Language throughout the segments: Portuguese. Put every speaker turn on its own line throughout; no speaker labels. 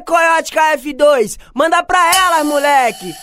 Coyote KF2, manda pra elas, moleque!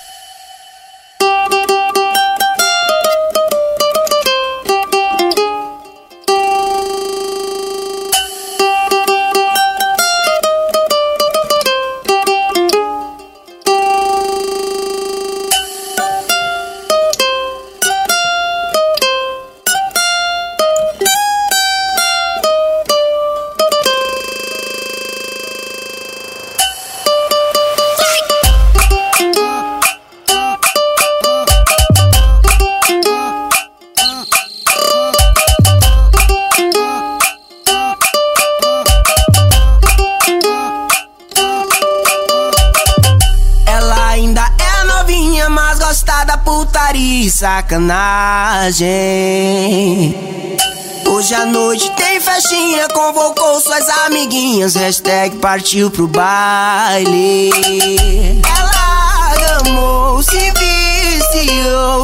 Novinha, mas gosta da putaria e sacanagem. Hoje à noite tem festinha, convocou suas amiguinhas, hashtag partiu pro baile. Ela gamou, se viciou,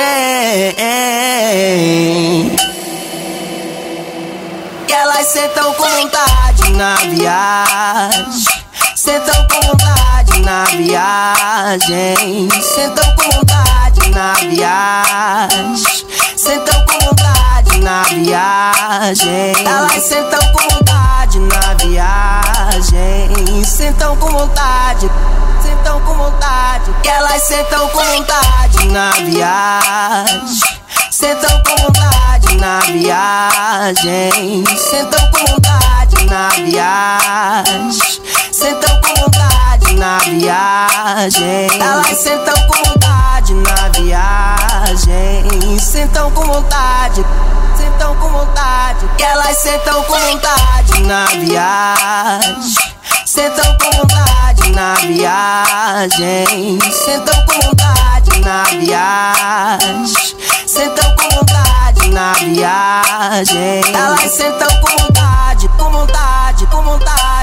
sucessagem E elas sentam com vontade na viagem. Sentam com vontade na viagem. Sentam com vontade na viagem. Sentam com vontade na viagem. Elas sentam com vontade na viagem. Sentam com vontade Sentam com vontade Que elas sentam com vontade na viagem. Sentam com vontade na viagem. Sentam com vontade na viagem. Sentam com vontade na viagem. Elas sentam com vontade na viagem. Sentam com vontade Sentam com vontade Que elas sentam com vontade na viagem. Sentam com vontade na viagem. Sentam com vontade na viagem. Sentam com vontade na viagem. Elas sentam com vontade, com vontade, com vontade